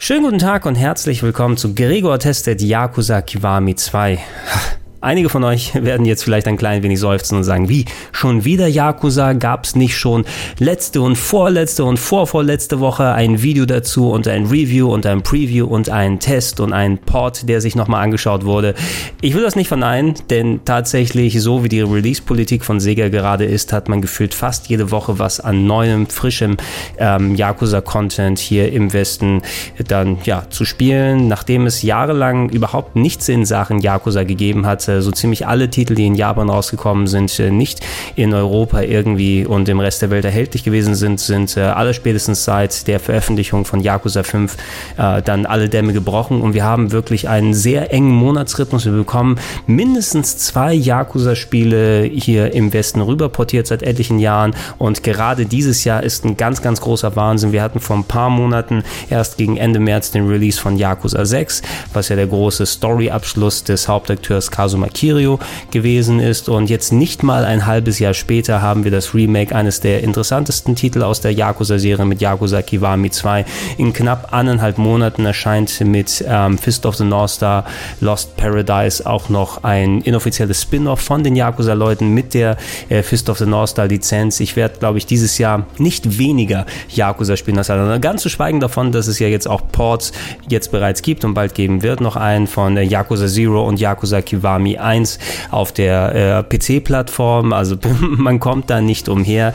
Schönen guten Tag und herzlich willkommen zu Gregor testet Yakuza Kiwami 2. Einige von euch werden jetzt vielleicht ein klein wenig seufzen und sagen, wie, schon wieder Yakuza? Gab's nicht schon letzte und vorletzte und vorvorletzte Woche ein Video dazu und ein Review und ein Preview und ein Test und ein Port, der sich nochmal angeschaut wurde? Ich will das nicht verneinen, denn tatsächlich, so wie die Release-Politik von Sega gerade ist, hat man gefühlt fast jede Woche was an neuem, frischem ähm, Yakuza-Content hier im Westen dann ja zu spielen, nachdem es jahrelang überhaupt nichts in Sachen Yakuza gegeben hat äh, so ziemlich alle Titel, die in Japan rausgekommen sind, äh, nicht in Europa irgendwie und im Rest der Welt erhältlich gewesen sind, sind äh, alle spätestens seit der Veröffentlichung von Yakuza 5 dann alle Dämme gebrochen und wir haben wirklich einen sehr engen Monatsrhythmus. Wir bekommen mindestens zwei Yakuza-Spiele hier im Westen rüber portiert seit etlichen Jahren und gerade dieses Jahr ist ein ganz, ganz großer Wahnsinn. Wir hatten vor ein paar Monaten erst gegen Ende März den Release von Yakuza 6, was ja der große Story-Abschluss des Hauptakteurs Kazuma Kazuma Kiryu gewesen ist. Und jetzt nicht mal ein halbes Jahr später haben wir das Remake eines der interessantesten Titel aus der Yakuza-Serie mit Yakuza Kiwami 2. In knapp eineinhalb Monaten erscheint mit ähm, Fist of the North Star Lost Paradise auch noch ein inoffizielles Spin-off von den Yakuza-Leuten mit der äh, Fist of the North Star Lizenz. Ich werde, glaube ich, dieses Jahr nicht weniger Yakuza spielen als andere. Ganz zu schweigen davon, dass es ja jetzt auch Ports jetzt bereits gibt und bald geben wird. Noch einen von äh, Yakuza Zero und Yakuza Kiwami Mi 1 auf der äh, PC-Plattform. Also man kommt da nicht umher.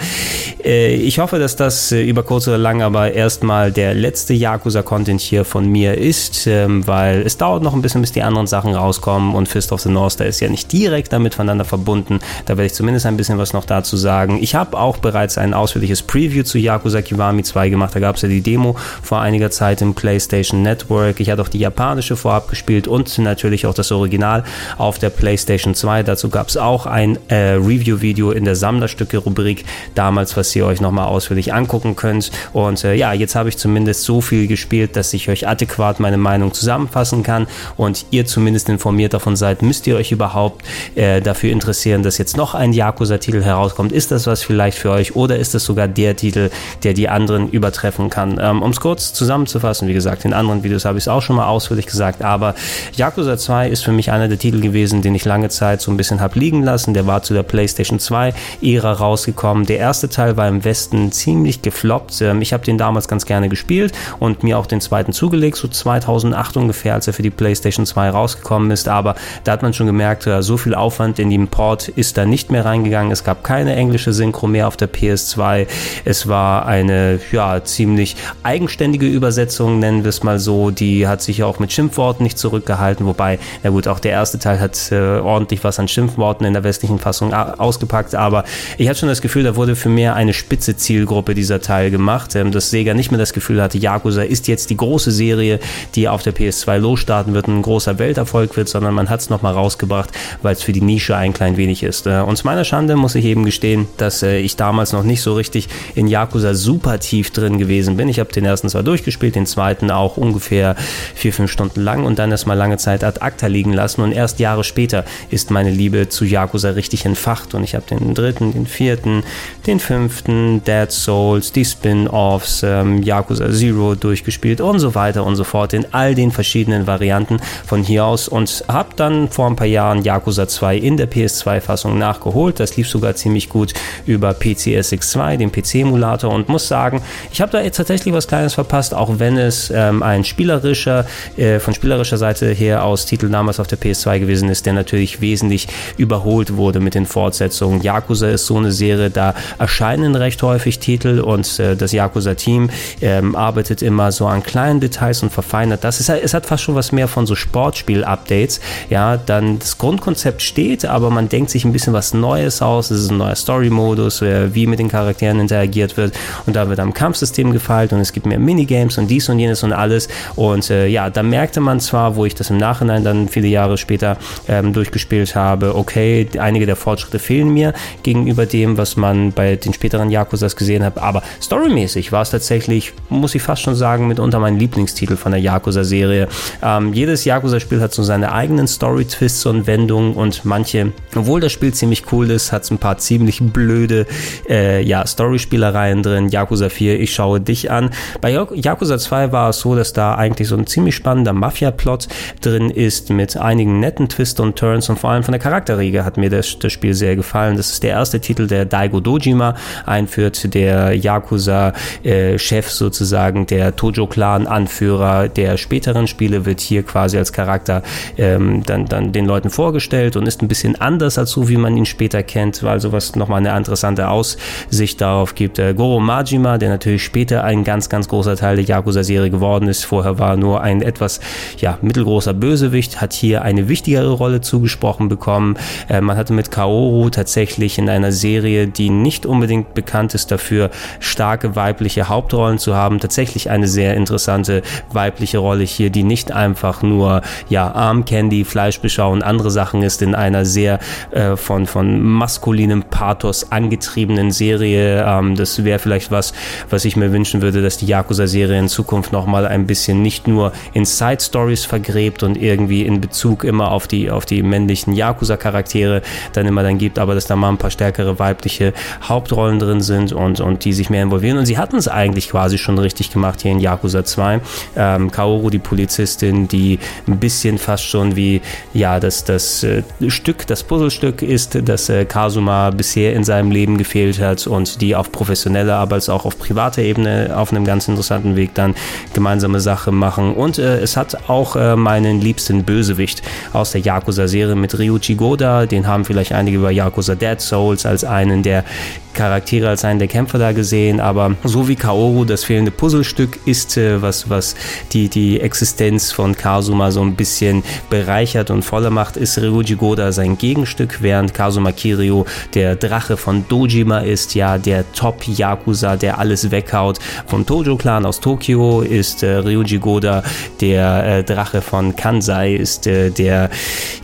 Äh, ich hoffe, dass das äh, über kurz oder lang aber erstmal der letzte Yakuza-Content hier von mir ist, ähm, weil es dauert noch ein bisschen, bis die anderen Sachen rauskommen und Fist of the North, da ist ja nicht direkt damit voneinander verbunden. Da werde ich zumindest ein bisschen was noch dazu sagen. Ich habe auch bereits ein ausführliches Preview zu Yakuza Kiwami 2 gemacht. Da gab es ja die Demo vor einiger Zeit im PlayStation Network. Ich hatte auch die japanische vorab gespielt und natürlich auch das Original auf der PlayStation 2. Dazu gab es auch ein äh, Review-Video in der Sammlerstücke-Rubrik damals, was ihr euch nochmal ausführlich angucken könnt. Und äh, ja, jetzt habe ich zumindest so viel gespielt, dass ich euch adäquat meine Meinung zusammenfassen kann und ihr zumindest informiert davon seid, müsst ihr euch überhaupt äh, dafür interessieren, dass jetzt noch ein Yakuza-Titel herauskommt. Ist das was vielleicht für euch oder ist es sogar der Titel, der die anderen übertreffen kann? Ähm, um es kurz zusammenzufassen, wie gesagt, in anderen Videos habe ich es auch schon mal ausführlich gesagt, aber Yakuza 2 ist für mich einer der Titel gewesen, gewesen, den ich lange Zeit so ein bisschen habe liegen lassen. Der war zu der PlayStation 2 Ära rausgekommen. Der erste Teil war im Westen ziemlich gefloppt. Ähm, ich habe den damals ganz gerne gespielt und mir auch den zweiten zugelegt, so 2008 ungefähr, als er für die PlayStation 2 rausgekommen ist. Aber da hat man schon gemerkt, äh, so viel Aufwand in den Port ist da nicht mehr reingegangen. Es gab keine englische Synchro mehr auf der PS2. Es war eine ja ziemlich eigenständige Übersetzung, nennen wir es mal so. Die hat sich auch mit Schimpfworten nicht zurückgehalten, wobei, na gut, auch der erste Teil hat hat äh, ordentlich was an Schimpfworten in der westlichen Fassung ausgepackt, aber ich hatte schon das Gefühl, da wurde für mehr eine spitze Zielgruppe dieser Teil gemacht, ähm, dass Sega nicht mehr das Gefühl hatte, Yakuza ist jetzt die große Serie, die auf der PS2 losstarten wird, ein großer Welterfolg wird, sondern man hat es nochmal rausgebracht, weil es für die Nische ein klein wenig ist. Äh, und zu meiner Schande muss ich eben gestehen, dass äh, ich damals noch nicht so richtig in Yakuza super tief drin gewesen bin. Ich habe den ersten zwar durchgespielt, den zweiten auch ungefähr vier, fünf Stunden lang und dann erstmal lange Zeit ad acta liegen lassen und erst Jahre Jahre später ist meine Liebe zu Yakuza richtig entfacht und ich habe den dritten, den vierten, den fünften, Dead Souls, die Spin-offs, ähm, Yakuza Zero durchgespielt und so weiter und so fort in all den verschiedenen Varianten von hier aus und habe dann vor ein paar Jahren Yakuza 2 in der PS2-Fassung nachgeholt. Das lief sogar ziemlich gut über PCSX2, den PC-Emulator und muss sagen, ich habe da jetzt tatsächlich was Kleines verpasst, auch wenn es ähm, ein spielerischer, äh, von spielerischer Seite her aus Titel damals auf der PS2 gewesen ist ist, der natürlich wesentlich überholt wurde mit den Fortsetzungen. Yakuza ist so eine Serie, da erscheinen recht häufig Titel und äh, das Yakuza-Team ähm, arbeitet immer so an kleinen Details und verfeinert das. Ist, es hat fast schon was mehr von so Sportspiel-Updates. Ja, dann das Grundkonzept steht, aber man denkt sich ein bisschen was Neues aus. Es ist ein neuer Story-Modus, äh, wie mit den Charakteren interagiert wird und da wird am Kampfsystem gefeilt und es gibt mehr Minigames und dies und jenes und alles. Und äh, ja, da merkte man zwar, wo ich das im Nachhinein dann viele Jahre später ähm, durchgespielt habe, okay, einige der Fortschritte fehlen mir gegenüber dem, was man bei den späteren Yakuzas gesehen hat, aber storymäßig war es tatsächlich, muss ich fast schon sagen, mitunter mein Lieblingstitel von der Yakuza-Serie. Ähm, jedes Yakuza-Spiel hat so seine eigenen Story-Twists und Wendungen und manche, obwohl das Spiel ziemlich cool ist, hat es ein paar ziemlich blöde äh, ja, Story-Spielereien drin. Yakuza 4, ich schaue dich an. Bei Yakuza 2 war es so, dass da eigentlich so ein ziemlich spannender Mafia-Plot drin ist mit einigen netten Twists und Turns und vor allem von der Charakterriege hat mir das, das Spiel sehr gefallen. Das ist der erste Titel, der Daigo Dojima einführt, der Yakuza-Chef äh, sozusagen, der Tojo-Clan-Anführer der späteren Spiele wird hier quasi als Charakter ähm, dann, dann den Leuten vorgestellt und ist ein bisschen anders als so, wie man ihn später kennt, weil sowas nochmal eine interessante Aussicht darauf gibt. Äh, Goro Majima, der natürlich später ein ganz, ganz großer Teil der Yakuza-Serie geworden ist, vorher war nur ein etwas ja, mittelgroßer Bösewicht, hat hier eine wichtigere Rolle zugesprochen bekommen. Äh, man hatte mit Kaoru tatsächlich in einer Serie, die nicht unbedingt bekannt ist dafür, starke weibliche Hauptrollen zu haben, tatsächlich eine sehr interessante weibliche Rolle hier, die nicht einfach nur ja Arm Candy, Fleischbeschau und andere Sachen ist in einer sehr äh, von von maskulinem Pathos angetriebenen Serie. Ähm, das wäre vielleicht was, was ich mir wünschen würde, dass die Yakuza-Serie in Zukunft nochmal ein bisschen nicht nur in Side Stories vergräbt und irgendwie in Bezug immer auf die auf die männlichen Yakuza-Charaktere dann immer dann gibt, aber dass da mal ein paar stärkere weibliche Hauptrollen drin sind und und die sich mehr involvieren. Und sie hatten es eigentlich quasi schon richtig gemacht hier in Yakuza 2. Ähm, Kaoru, die Polizistin, die ein bisschen fast schon wie ja das das äh, Stück, das Puzzlestück ist, das äh, Kasuma bisher in seinem Leben gefehlt hat und die auf professioneller, aber als auch auf privater Ebene auf einem ganz interessanten Weg dann gemeinsame Sache machen. Und äh, es hat auch äh, meinen liebsten Bösewicht aus der Yakuza-Serie mit Ryuichi Goda, den haben vielleicht einige bei Yakuza Dead Souls als einen der Charaktere als einen der Kämpfer da gesehen, aber so wie Kaoru das fehlende Puzzlestück ist, äh, was, was die, die Existenz von Kazuma so ein bisschen bereichert und voller macht, ist Ryuji Goda sein Gegenstück, während Kazuma Kiryu der Drache von Dojima ist, ja, der Top-Yakuza, der alles weghaut. Vom Tojo-Clan aus Tokio ist äh, Ryuji Goda der äh, Drache von Kansai, ist äh, der,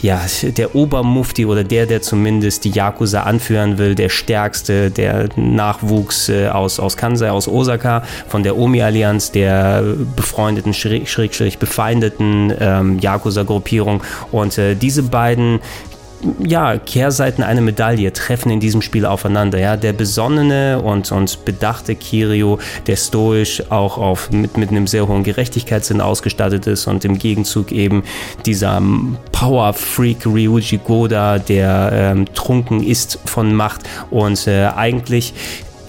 ja, der Obermufti oder der, der zumindest die Yakuza anführen will, der stärkste, der Nachwuchs äh, aus, aus Kansai, aus Osaka, von der Omi-Allianz, der befreundeten, schräg, schräg, schräg befeindeten ähm, Yakuza-Gruppierung. Und äh, diese beiden ja, Kehrseiten einer Medaille treffen in diesem Spiel aufeinander. Ja, der besonnene und, und bedachte Kirio, der stoisch auch auf, mit, mit einem sehr hohen Gerechtigkeitssinn ausgestattet ist und im Gegenzug eben dieser Power Freak Ryuji Goda, der ähm, trunken ist von Macht und äh, eigentlich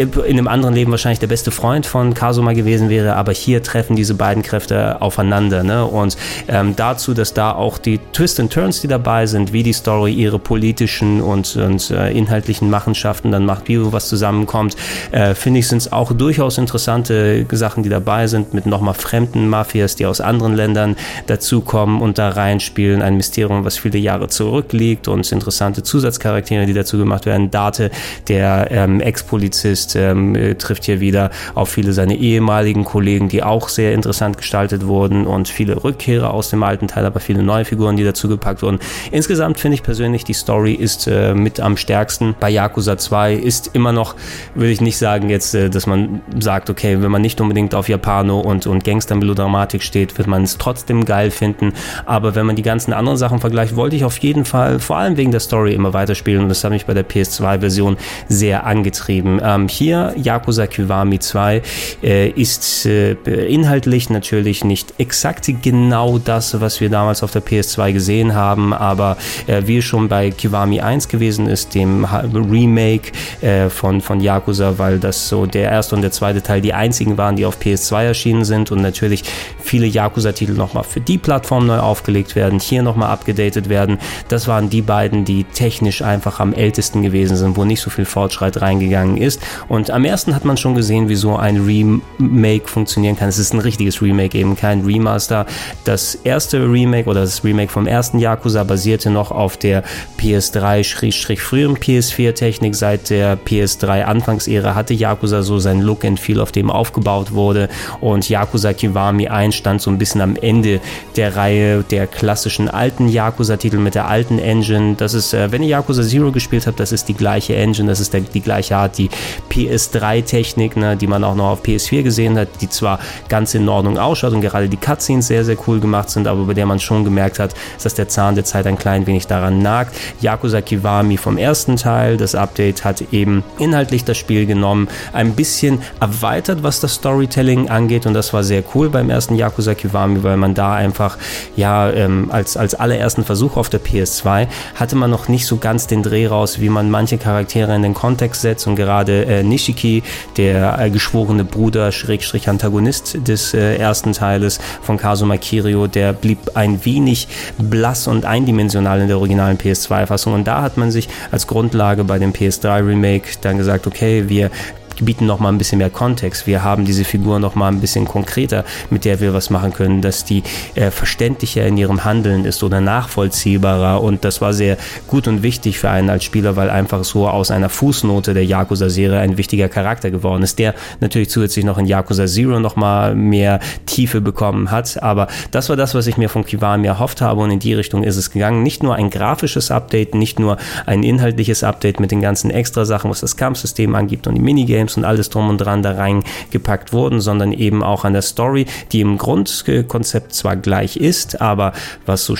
in einem anderen Leben wahrscheinlich der beste Freund von Kasuma gewesen wäre, aber hier treffen diese beiden Kräfte aufeinander. Ne? Und ähm, dazu, dass da auch die Twists and Turns, die dabei sind, wie die Story ihre politischen und, und äh, inhaltlichen Machenschaften dann macht, wie was zusammenkommt, äh, finde ich, sind es auch durchaus interessante Sachen, die dabei sind, mit nochmal fremden Mafias, die aus anderen Ländern dazukommen und da reinspielen. Ein Mysterium, was viele Jahre zurückliegt und interessante Zusatzcharaktere, die dazu gemacht werden. Date, der ähm, Ex-Polizist, ist, ähm, äh, trifft hier wieder auf viele seiner ehemaligen Kollegen, die auch sehr interessant gestaltet wurden und viele Rückkehrer aus dem alten Teil, aber viele neue Figuren, die dazu gepackt wurden. Insgesamt finde ich persönlich, die Story ist äh, mit am stärksten. Bei Yakuza 2 ist immer noch, würde ich nicht sagen jetzt, äh, dass man sagt, okay, wenn man nicht unbedingt auf Japano und, und Gangster-Melodramatik steht, wird man es trotzdem geil finden. Aber wenn man die ganzen anderen Sachen vergleicht, wollte ich auf jeden Fall, vor allem wegen der Story, immer weiterspielen und das hat mich bei der PS2-Version sehr angetrieben. Ähm, hier, Yakuza Kiwami 2, äh, ist äh, inhaltlich natürlich nicht exakt genau das, was wir damals auf der PS2 gesehen haben, aber äh, wie schon bei Kiwami 1 gewesen ist, dem Remake äh, von, von Yakuza, weil das so der erste und der zweite Teil die einzigen waren, die auf PS2 erschienen sind und natürlich viele Yakuza-Titel nochmal für die Plattform neu aufgelegt werden, hier nochmal abgedatet werden. Das waren die beiden, die technisch einfach am ältesten gewesen sind, wo nicht so viel Fortschritt reingegangen ist Und am ersten hat man schon gesehen, wie so ein Remake funktionieren kann. Es ist ein richtiges Remake, eben kein Remaster. Das erste Remake oder das Remake vom ersten Yakuza basierte noch auf der PS3-früheren PS4-Technik. Seit der PS3-Anfangsära hatte Yakuza so sein Look and Feel, auf dem aufgebaut wurde. Und Yakuza Kiwami 1 stand so ein bisschen am Ende der Reihe der klassischen alten Yakuza-Titel mit der alten Engine. Das ist, äh, wenn ihr Yakuza Zero gespielt habt, das ist die gleiche Engine, das ist der, die gleiche Art, die PS3-Technik, ne, die man auch noch auf PS4 gesehen hat, die zwar ganz in Ordnung ausschaut und gerade die Cutscenes sehr, sehr cool gemacht sind, aber bei der man schon gemerkt hat, dass der Zahn der Zeit ein klein wenig daran nagt. Yakuza Kiwami vom ersten Teil, das Update hat eben inhaltlich das Spiel genommen, ein bisschen erweitert, was das Storytelling angeht und das war sehr cool beim ersten Yakuza Kiwami, weil man da einfach, ja, ähm, als, als allerersten Versuch auf der PS2 hatte man noch nicht so ganz den Dreh raus, wie man manche Charaktere in den Kontext setzt und gerade äh, Nishiki, der äh, geschworene Bruder, Schrägstrich Antagonist des äh, ersten Teiles von Kazuma Kirio, der blieb ein wenig blass und eindimensional in der originalen PS2-Fassung und da hat man sich als Grundlage bei dem PS3 Remake dann gesagt, okay, wir bieten noch mal ein bisschen mehr Kontext. Wir haben diese Figur noch mal ein bisschen konkreter, mit der wir was machen können, dass die äh, verständlicher in ihrem Handeln ist oder nachvollziehbarer. Und das war sehr gut und wichtig für einen als Spieler, weil einfach so aus einer Fußnote der Yakuza-Serie ein wichtiger Charakter geworden ist, der natürlich zusätzlich noch in Yakuza Zero noch mal mehr Tiefe bekommen hat. Aber das war das, was ich mir von Kiwami erhofft habe und in die Richtung ist es gegangen. Nicht nur ein grafisches Update, nicht nur ein inhaltliches Update mit den ganzen extra Sachen, was das Kampfsystem angibt und die Minigames, Games und alles drum und dran da reingepackt wurden, sondern eben auch an der Story, die im Grundkonzept zwar gleich ist, aber was so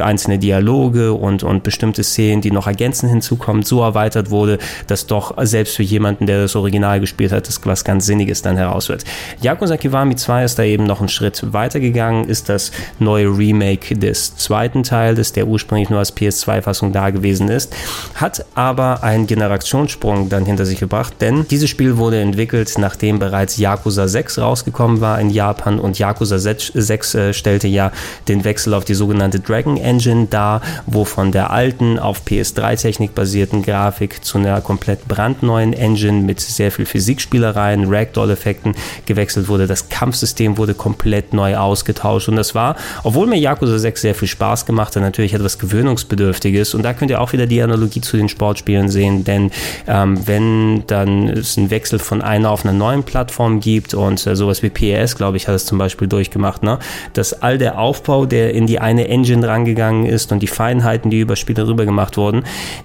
einzelne Dialoge und, und bestimmte Szenen, die noch ergänzend hinzukommen, so erweitert wurde, dass doch selbst für jemanden, der das Original gespielt hat, das was ganz Sinniges dann heraus wird. Yakuza Kiwami 2 ist da eben noch einen Schritt weitergegangen, ist das neue Remake des zweiten Teiles, der ursprünglich nur als PS2-Fassung da gewesen ist, hat aber einen Generationssprung dann hinter sich gebracht, denn dieses Spiel Wurde entwickelt, nachdem bereits Yakuza 6 rausgekommen war in Japan. Und Yakuza 6 äh, stellte ja den Wechsel auf die sogenannte Dragon Engine dar, wo von der alten auf PS3-Technik basierten Grafik zu einer komplett brandneuen Engine mit sehr viel Physikspielereien, Ragdoll-Effekten gewechselt wurde. Das Kampfsystem wurde komplett neu ausgetauscht. Und das war, obwohl mir Yakuza 6 sehr viel Spaß gemacht hat, natürlich etwas gewöhnungsbedürftiges. Und da könnt ihr auch wieder die Analogie zu den Sportspielen sehen, denn ähm, wenn dann es ein Wechsel von einer auf einer neuen Plattform gibt und äh, sowas wie PES, glaube ich, hat es zum Beispiel durchgemacht, ne? dass all der Aufbau, der in die eine Engine rangegangen ist und die Feinheiten, die über Spiele rüber gemacht wurden,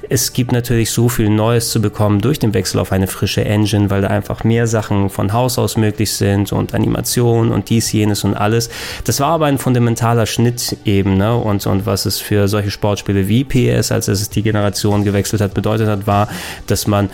es gibt natürlich so viel Neues zu bekommen durch den Wechsel auf eine frische Engine, weil da einfach mehr Sachen von Haus aus möglich sind und Animation und dies, jenes und alles. Das war aber ein fundamentaler Schnitt eben, ne? Und, und was es für solche Sportspiele wie PS, als es die Generation gewechselt hat, bedeutet hat, war, dass man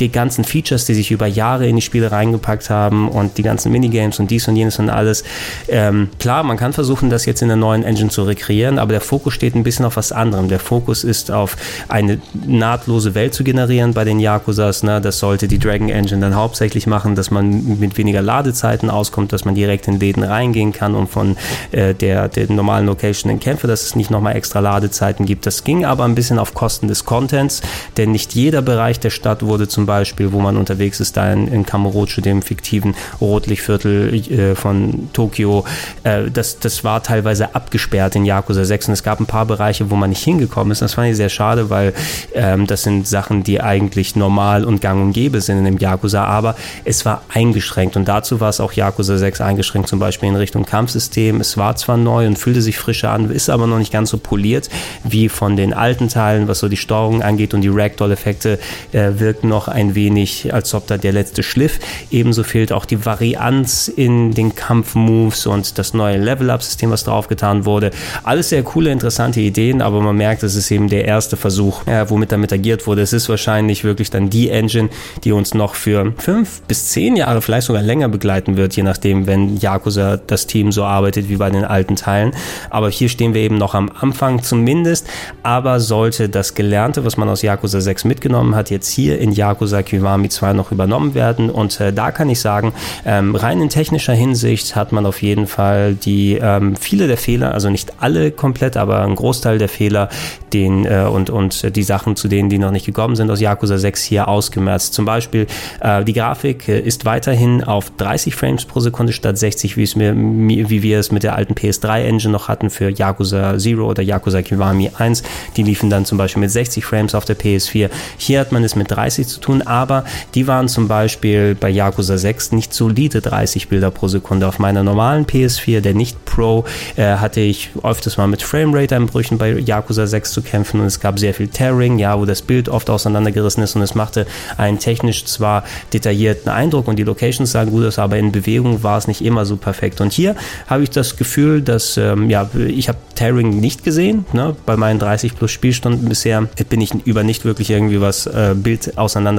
die ganzen Features, die sich über Jahre in die Spiele reingepackt haben und die ganzen Minigames und dies und jenes und alles. Ähm, klar, man kann versuchen, das jetzt in der neuen Engine zu rekreieren, aber der Fokus steht ein bisschen auf was anderem. Der Fokus ist auf eine nahtlose Welt zu generieren bei den Yakuzas. Ne? Das sollte die Dragon Engine dann hauptsächlich machen, dass man mit weniger Ladezeiten auskommt, dass man direkt in Läden reingehen kann und von äh, der, der normalen Location in Kämpfe, dass es nicht nochmal extra Ladezeiten gibt. Das ging aber ein bisschen auf Kosten des Contents, denn nicht jeder Bereich der Stadt wurde zum Beispiel, wo man unterwegs ist, da in, in Kamurocho, dem fiktiven Rotlichtviertel äh, von Tokio, äh, das, das war teilweise abgesperrt in Yakuza 6 und es gab ein paar Bereiche, wo man nicht hingekommen ist. Das fand ich sehr schade, weil ähm, das sind Sachen, die eigentlich normal und gang und gäbe sind in dem Yakuza, aber es war eingeschränkt und dazu war es auch Yakuza 6 eingeschränkt, zum Beispiel in Richtung Kampfsystem. Es war zwar neu und fühlte sich frischer an, ist aber noch nicht ganz so poliert wie von den alten Teilen, was so die Steuerung angeht und die Ragdoll-Effekte äh, wirken noch ein wenig, als ob da der letzte Schliff. Ebenso fehlt auch die Varianz in den Kampfmoves und das neue Level-Up-System, was draufgetan wurde. Alles sehr coole, interessante Ideen, aber man merkt, es ist eben der erste Versuch, äh, womit damit agiert wurde. Es ist wahrscheinlich wirklich dann die Engine, die uns noch für fünf bis zehn Jahre, vielleicht sogar länger begleiten wird, je nachdem, wenn Yakuza das Team so arbeitet wie bei den alten Teilen. Aber hier stehen wir eben noch am Anfang zumindest. Aber sollte das Gelernte, was man aus Yakuza 6 mitgenommen hat, jetzt hier in Yakuza Yakuza Kiwami 2 noch übernommen werden. Und äh, da kann ich sagen, ähm, rein in technischer Hinsicht hat man auf jeden Fall die ähm, viele der Fehler, also nicht alle komplett, aber ein Großteil der Fehler, den äh, und, und die Sachen, zu denen die noch nicht gekommen sind aus Yakuza 6 hier ausgemerzt. Zum Beispiel äh, die Grafik äh, ist weiterhin auf 30 Frames pro Sekunde statt 60, wie, es mir, wie wir es mit der alten PS3 Engine noch hatten für Yakuza Zero oder Yakuza Kiwami 1. Die liefen dann zum Beispiel mit 60 Frames auf der PS4. Hier hat man es mit 30 zu tun, aber die waren zum Beispiel bei Yakuza 6 nicht solide 30 Bilder pro Sekunde. Auf meiner normalen PS4, der nicht Pro, äh, hatte ich öfters mal mit Framerate-Einbrüchen bei Yakuza 6 zu kämpfen und es gab sehr viel Tearing, ja, wo das Bild oft auseinandergerissen ist und es machte einen technisch zwar detaillierten Eindruck und die Locations sahen gut aus, aber in Bewegung war es nicht immer so perfekt. Und hier habe ich das Gefühl, dass, ähm, ja, ich habe Tearing nicht gesehen, ne? bei meinen 30 plus Spielstunden bisher bin ich über nicht wirklich irgendwie was äh, Bild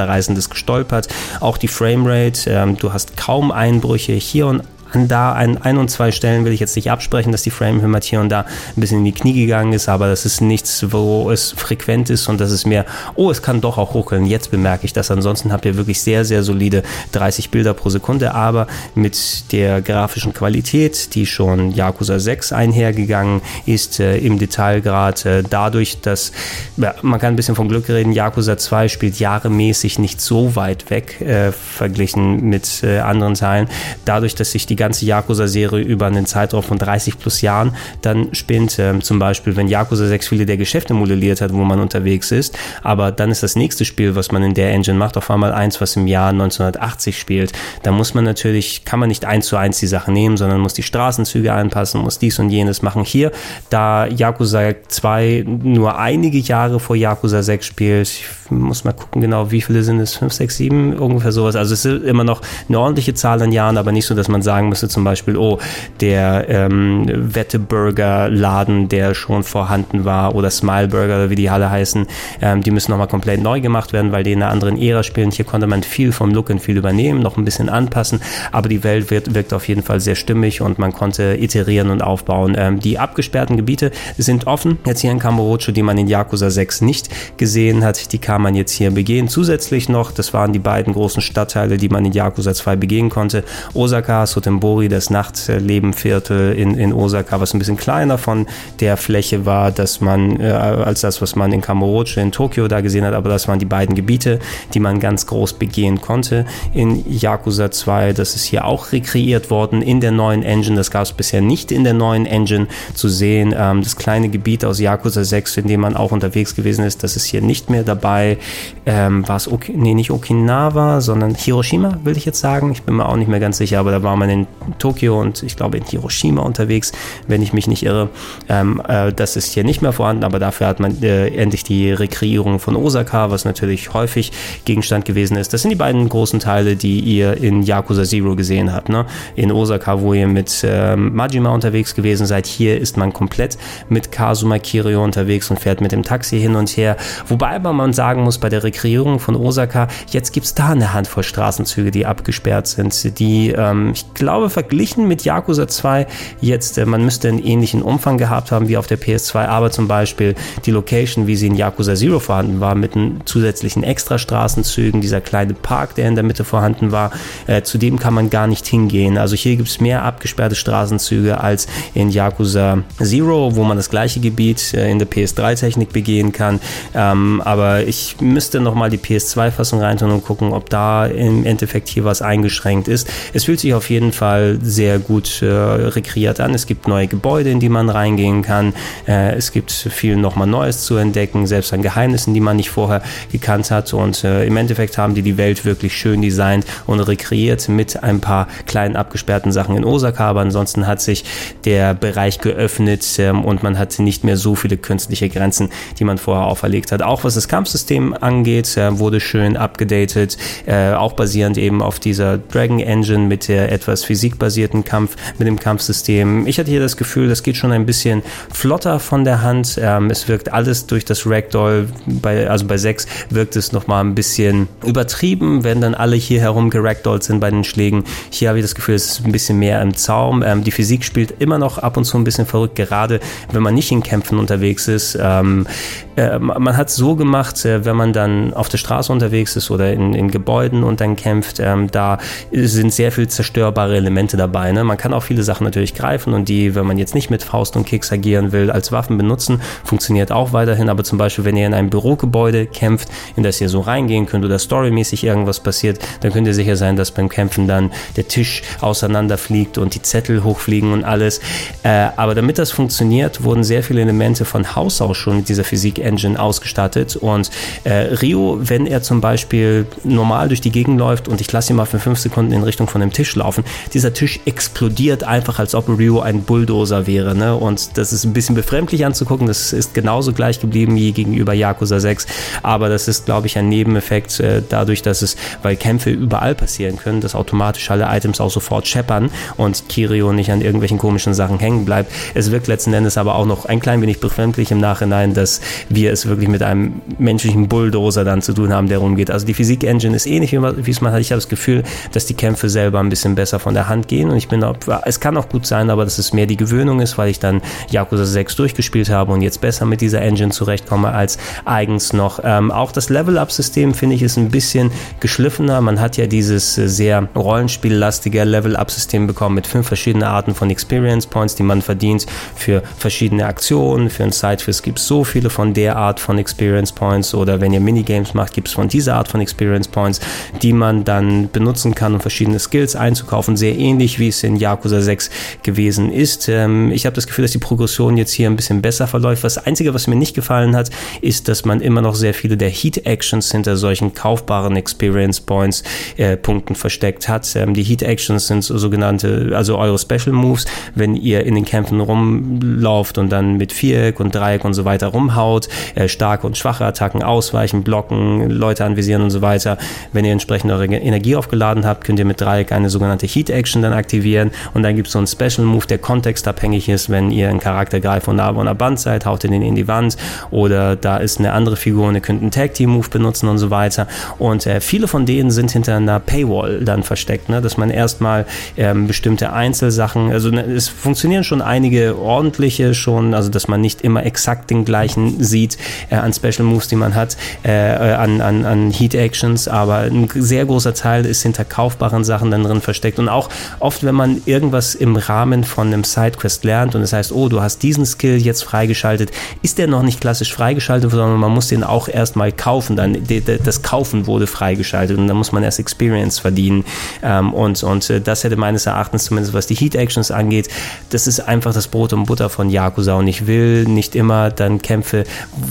auseinanderreißendes gestolpert. Auch die Framerate, ähm, du hast kaum Einbrüche hier und an da an ein und zwei Stellen will ich jetzt nicht absprechen, dass die Frame hier und da ein bisschen in die Knie gegangen ist, aber das ist nichts, wo es frequent ist und das ist mehr, oh, es kann doch auch ruckeln. Jetzt bemerke ich das. Ansonsten habt ihr wirklich sehr, sehr solide 30 Bilder pro Sekunde, aber mit der grafischen Qualität, die schon Yakuza 6 einhergegangen ist, äh, im Detailgrad, äh, dadurch, dass ja, man kann ein bisschen von Glück reden, Yakuza 2 spielt jahremäßig nicht so weit weg äh, verglichen mit äh, anderen Teilen. Dadurch, dass sich die ganze Yakuza-Serie über einen Zeitraum von 30 plus Jahren dann spinnt. Ähm, zum Beispiel, wenn Yakuza 6 viele der Geschäfte modelliert hat, wo man unterwegs ist. Aber dann ist das nächste Spiel, was man in der Engine macht, auf einmal eins, was im Jahr 1980 spielt. Da muss man natürlich, kann man nicht eins zu eins die Sache nehmen, sondern muss die Straßenzüge anpassen, muss dies und jenes machen. Hier, da Yakuza 2 nur einige Jahre vor Yakuza 6 spielt, ich muss mal gucken genau, wie viele sind es? 5, 6, 7, ungefähr sowas. Also es ist immer noch eine ordentliche Zahl an Jahren, aber nicht so, dass man sagen müsste zum Beispiel, oh, der ähm, Wetteburger-Laden, der schon vorhanden war, oder Smileburger, wie die alle heißen, ähm, die müssen nochmal komplett neu gemacht werden, weil die in einer anderen Ära spielen. Hier konnte man viel vom Look and viel übernehmen, noch ein bisschen anpassen, aber die Welt wird, wirkt auf jeden Fall sehr stimmig und man konnte iterieren und aufbauen. Ähm, die abgesperrten Gebiete sind offen, jetzt hier in Kamurocho, die man in Yakuza 6 nicht gesehen hat, die kann man jetzt hier begehen. Zusätzlich noch, das waren die beiden großen Stadtteile, die man in Yakuza 2 begehen konnte, Osaka, Sotem Sambori, das Nachtlebenviertel in, in Osaka, was ein bisschen kleiner von der Fläche war, dass man, äh, als das, was man in Kamurocho in Tokio da gesehen hat, aber das waren die beiden Gebiete, die man ganz groß begehen konnte. In Yakuza 2, das ist hier auch rekreiert worden in der neuen Engine, das gab es bisher nicht in der neuen Engine zu sehen. Ähm, das kleine Gebiet aus Yakuza 6, in dem man auch unterwegs gewesen ist, das ist hier nicht mehr dabei. Ähm, war es, ok nee, nicht Okinawa, sondern Hiroshima, will ich jetzt sagen. Ich bin mir auch nicht mehr ganz sicher, aber da war man in Tokio und ich glaube in Hiroshima unterwegs, wenn ich mich nicht irre. Ähm, äh, das ist hier nicht mehr vorhanden, aber dafür hat man äh, endlich die Rekreierung von Osaka, was natürlich häufig Gegenstand gewesen ist. Das sind die beiden großen Teile, die ihr in Yakuza Zero gesehen habt. Ne? In Osaka, wo ihr mit ähm, Majima unterwegs gewesen seid, hier ist man komplett mit Kazuma Kiryu unterwegs und fährt mit dem Taxi hin und her. Wobei aber man sagen muss, bei der Rekreierung von Osaka, jetzt gibt es da eine Handvoll Straßenzüge, die abgesperrt sind, die, ähm, ich glaube, verglichen mit Yakuza 2 jetzt, äh, man müsste einen ähnlichen Umfang gehabt haben wie auf der PS2, aber zum Beispiel die Location, wie sie in Yakuza Zero vorhanden war, mit den zusätzlichen Extrastraßenzügen, dieser kleine Park, der in der Mitte vorhanden war, äh, zu dem kann man gar nicht hingehen. Also hier gibt es mehr abgesperrte Straßenzüge als in Yakuza Zero, wo man das gleiche Gebiet äh, in der PS3-Technik begehen kann. Ähm, aber ich müsste nochmal die PS2-Fassung reintun und gucken, ob da im Endeffekt hier was eingeschränkt ist. Es fühlt sich auf jeden Fall sehr gut äh, rekreiert an. Es gibt neue Gebäude, in die man reingehen kann. Äh, es gibt viel nochmal Neues zu entdecken, selbst an Geheimnissen, die man nicht vorher gekannt hat. Und äh, im Endeffekt haben die die Welt wirklich schön designt und rekreiert mit ein paar kleinen abgesperrten Sachen in Osaka. Aber ansonsten hat sich der Bereich geöffnet ähm, und man hat nicht mehr so viele künstliche Grenzen, die man vorher auferlegt hat. Auch was das Kampfsystem angeht, äh, wurde schön abgedatet, äh, auch basierend eben auf dieser Dragon Engine mit der etwas physikbasierten Kampf, mit dem Kampfsystem. Ich hatte hier das Gefühl, das geht schon ein bisschen flotter von der Hand. Ähm, es wirkt alles durch das Ragdoll, bei, also bei 6 wirkt es nochmal ein bisschen übertrieben, wenn dann alle hier herum geragdollt sind bei den Schlägen. Hier habe ich das Gefühl, es ist ein bisschen mehr im Zaum. Ähm, die Physik spielt immer noch ab und zu ein bisschen verrückt, gerade wenn man nicht in Kämpfen unterwegs ist. Ähm, äh, man hat so gemacht, äh, wenn man dann auf der Straße unterwegs ist oder in, in Gebäuden und dann kämpft, ähm, da sind sehr viel zerstörbare Elemente dabei. Ne? Man kann auch viele Sachen natürlich greifen und die, wenn man jetzt nicht mit Faust und Kicks agieren will, als Waffen benutzen, funktioniert auch weiterhin. Aber zum Beispiel, wenn ihr in einem Bürogebäude kämpft, in das ihr so reingehen könnt oder storymäßig irgendwas passiert, dann könnt ihr sicher sein, dass beim Kämpfen dann der Tisch auseinanderfliegt und die Zettel hochfliegen und alles. Äh, aber damit das funktioniert, wurden sehr viele Elemente von Haus aus schon mit dieser Physik-Engine ausgestattet. Und äh, Rio, wenn er zum Beispiel normal durch die Gegend läuft und ich lasse ihn mal für fünf Sekunden in Richtung von dem Tisch laufen, dieser Tisch explodiert einfach, als ob Rio ein Bulldozer wäre. Ne? Und das ist ein bisschen befremdlich anzugucken. Das ist genauso gleich geblieben wie gegenüber Yakuza 6. Aber das ist, glaube ich, ein Nebeneffekt äh, dadurch, dass es, weil Kämpfe überall passieren können, dass automatisch alle Items auch sofort scheppern und Kirio nicht an irgendwelchen komischen Sachen hängen bleibt. Es wirkt letzten Endes aber auch noch ein klein wenig befremdlich im Nachhinein, dass wir es wirklich mit einem menschlichen Bulldozer dann zu tun haben, der rumgeht. Also die Physik-Engine ist ähnlich, wie es man hat. Ich habe das Gefühl, dass die Kämpfe selber ein bisschen besser von der Hand gehen und ich bin, es kann auch gut sein, aber dass es mehr die Gewöhnung ist, weil ich dann Yakuza 6 durchgespielt habe und jetzt besser mit dieser Engine zurechtkomme als eigens noch. Ähm, auch das Level-Up-System finde ich ist ein bisschen geschliffener. Man hat ja dieses äh, sehr rollenspiellastige Level-Up-System bekommen mit fünf verschiedenen Arten von Experience Points, die man verdient für verschiedene Aktionen. Für ein Sidequiz gibt es so viele von der Art von Experience Points oder wenn ihr Minigames macht, gibt es von dieser Art von Experience Points, die man dann benutzen kann, um verschiedene Skills einzukaufen. Sehr ähnlich wie es in Yakuza 6 gewesen ist. Ähm, ich habe das Gefühl, dass die Progression jetzt hier ein bisschen besser verläuft. Das Einzige, was mir nicht gefallen hat, ist, dass man immer noch sehr viele der Heat Actions hinter solchen kaufbaren Experience Points äh, Punkten versteckt hat. Ähm, die Heat Actions sind sogenannte, also eure Special Moves, wenn ihr in den Kämpfen rumlauft und dann mit Viereck und Dreieck und so weiter rumhaut, äh, starke und schwache Attacken ausweichen, blocken, Leute anvisieren und so weiter. Wenn ihr entsprechend eure Energie aufgeladen habt, könnt ihr mit Dreieck eine sogenannte Heat Action dann aktivieren. Und dann gibt es so einen Special Move, der kontextabhängig ist, wenn ihr einen Charakter greift und nah an Band seid, haut ihr den in die Wand. Oder da ist eine andere Figur und ihr könnt einen Tag Team Move benutzen und so weiter. Und äh, viele von denen sind hinter einer Paywall dann versteckt, ne? dass man erstmal ähm, bestimmte Einzelsachen, also ne, es funktionieren schon einige ordentliche schon, also dass man nicht immer exakt den gleichen sieht äh, an Special Moves, die man hat, äh, an, an, an Heat Actions, aber ein sehr großer Teil ist hinter kaufbaren Sachen dann drin versteckt und auch oft, wenn man irgendwas im Rahmen von einem Sidequest lernt und es das heißt, oh, du hast diesen Skill jetzt freigeschaltet, ist der noch nicht klassisch freigeschaltet, sondern man muss den auch erstmal kaufen, dann das Kaufen wurde freigeschaltet und dann muss man erst Experience verdienen ähm, und, und äh, das hätte meines Erachtens zumindest was die Heat Actions angeht, das ist einfach das Brot und Butter von Yakuza und ich will nicht immer dann Kämpfe,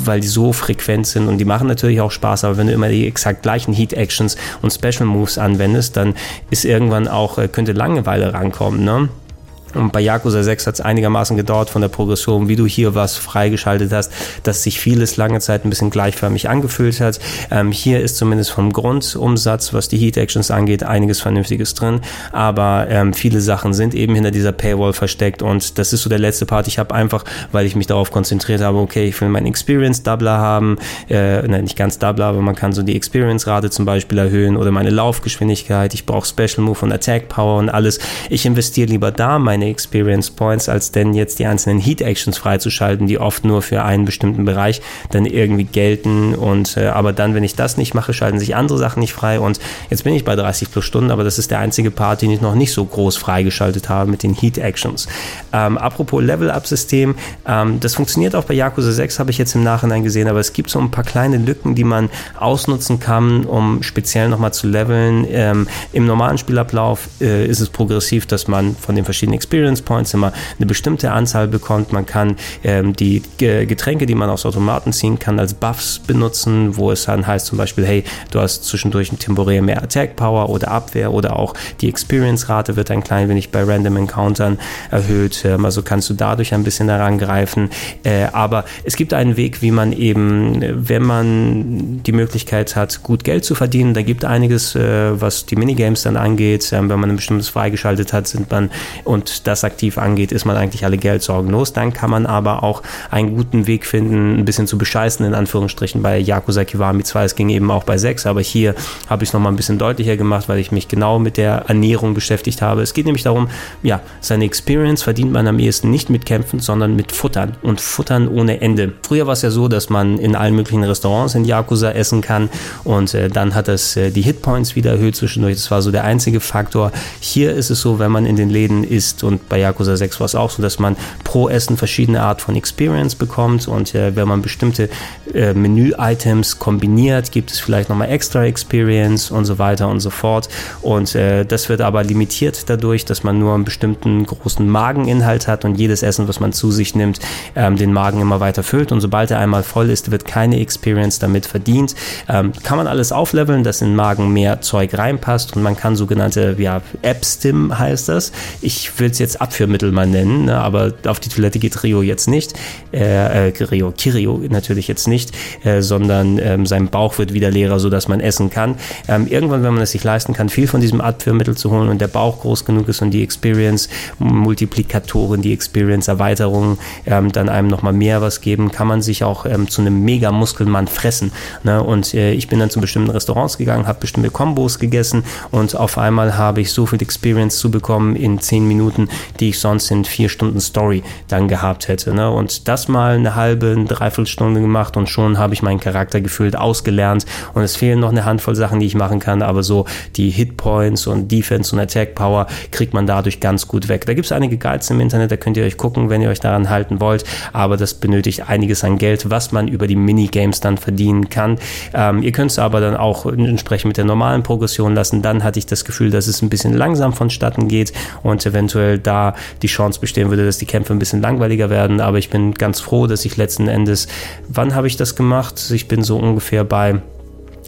weil die so frequent sind und die machen natürlich auch Spaß, aber wenn du immer die exakt gleichen Heat Actions und Special Moves anwendest, dann ist irgendwann auch, äh, könnte Langeweile rankommen, ne? Und bei Yakuza 6 hat es einigermaßen gedauert von der Progression, wie du hier was freigeschaltet hast, dass sich vieles lange Zeit ein bisschen gleichförmig angefühlt hat. Ähm, hier ist zumindest vom Grundumsatz, was die Heat Actions angeht, einiges Vernünftiges drin. Aber ähm, viele Sachen sind eben hinter dieser Paywall versteckt und das ist so der letzte Part. Ich habe einfach, weil ich mich darauf konzentriert habe, okay, ich will meinen Experience Doubler haben, äh, nein, nicht ganz Doubler, aber man kann so die Experience Rate zum Beispiel erhöhen oder meine Laufgeschwindigkeit. Ich brauche Special Move und Attack Power und alles. Ich investiere lieber da meine meine Experience Points, als denn jetzt die einzelnen Heat Actions freizuschalten, die oft nur für einen bestimmten Bereich dann irgendwie gelten. Und äh, aber dann, wenn ich das nicht mache, schalten sich andere Sachen nicht frei. Und jetzt bin ich bei 30 plus Stunden, aber das ist der einzige Part, den ich noch nicht so groß freigeschaltet habe mit den Heat Actions. Ähm, apropos Level-Up-System, ähm, das funktioniert auch bei Yakuza 6, habe ich jetzt im Nachhinein gesehen, aber es gibt so ein paar kleine Lücken, die man ausnutzen kann, um speziell nochmal zu leveln. Ähm, Im normalen Spielablauf äh, ist es progressiv, dass man von den verschiedenen Experience Points immer eine bestimmte Anzahl bekommt. Man kann ähm, die Getränke, die man aus Automaten ziehen kann, als Buffs benutzen, wo es dann heißt zum Beispiel, hey, du hast zwischendurch ein temporär mehr Attack Power oder Abwehr oder auch die Experience-Rate wird ein klein wenig bei Random Encountern erhöht. Ähm, also kannst du dadurch ein bisschen herangreifen. Äh, aber es gibt einen Weg, wie man eben, wenn man die Möglichkeit hat, gut Geld zu verdienen, da gibt einiges, äh, was die Minigames dann angeht. Ähm, wenn man ein bestimmtes freigeschaltet hat, sind man und das aktiv angeht, ist man eigentlich alle Geldsorgen los. Dann kann man aber auch einen guten Weg finden, ein bisschen zu bescheißen, in Anführungsstrichen, bei Yakuza Kiwami 2. Es ging eben auch bei 6, aber hier habe ich es nochmal ein bisschen deutlicher gemacht, weil ich mich genau mit der Ernährung beschäftigt habe. Es geht nämlich darum, ja, seine Experience verdient man am ehesten nicht mit Kämpfen, sondern mit Futtern und Futtern ohne Ende. Früher war es ja so, dass man in allen möglichen Restaurants in Yakuza essen kann und äh, dann hat es äh, die Hitpoints wieder erhöht zwischendurch. Das war so der einzige Faktor. Hier ist es so, wenn man in den Läden isst und bei Yakuza 6 war es auch so, dass man pro Essen verschiedene Art von Experience bekommt und äh, wenn man bestimmte äh, Menü-Items kombiniert, gibt es vielleicht nochmal extra Experience und so weiter und so fort. Und äh, das wird aber limitiert dadurch, dass man nur einen bestimmten großen Mageninhalt hat und jedes Essen, was man zu sich nimmt, ähm, den Magen immer weiter füllt. Und sobald er einmal voll ist, wird keine Experience damit verdient. Ähm, kann man alles aufleveln, dass in den Magen mehr Zeug reinpasst und man kann sogenannte ja, App-Stim heißt das. Ich will es jetzt Abführmittel mal nennen, ne, aber auf die Toilette geht Rio jetzt nicht. Äh, äh, Rio, Kirio natürlich jetzt nicht, äh, sondern ähm, sein Bauch wird wieder leerer, sodass man essen kann. Ähm, irgendwann, wenn man es sich leisten kann, viel von diesem Abführmittel zu holen und der Bauch groß genug ist und die Experience Multiplikatoren, die Experience Erweiterungen ähm, dann einem nochmal mehr was geben, kann man sich auch ähm, zu einem mega Muskelmann fressen. Ne? Und äh, ich bin dann zu bestimmten Restaurants gegangen, habe bestimmte Kombos gegessen und auf einmal habe ich so viel Experience zu bekommen in zehn Minuten, die ich sonst in vier Stunden Story dann gehabt hätte. Ne? Und das mal eine halbe, eine Dreiviertelstunde gemacht und schon habe ich meinen Charakter gefühlt ausgelernt und es fehlen noch eine Handvoll Sachen, die ich machen kann, aber so die Hitpoints und Defense und Attack Power kriegt man dadurch ganz gut weg. Da gibt es einige Guides im Internet, da könnt ihr euch gucken, wenn ihr euch daran halten wollt, aber das benötigt einiges an Geld, was man über die Minigames dann verdienen kann. Ähm, ihr könnt es aber dann auch entsprechend mit der normalen Progression lassen. Dann hatte ich das Gefühl, dass es ein bisschen langsam vonstatten geht und eventuell da die Chance bestehen würde, dass die Kämpfe ein bisschen langweiliger werden. Aber ich bin ganz froh, dass ich letzten Endes, wann habe ich das gemacht? Ich bin so ungefähr bei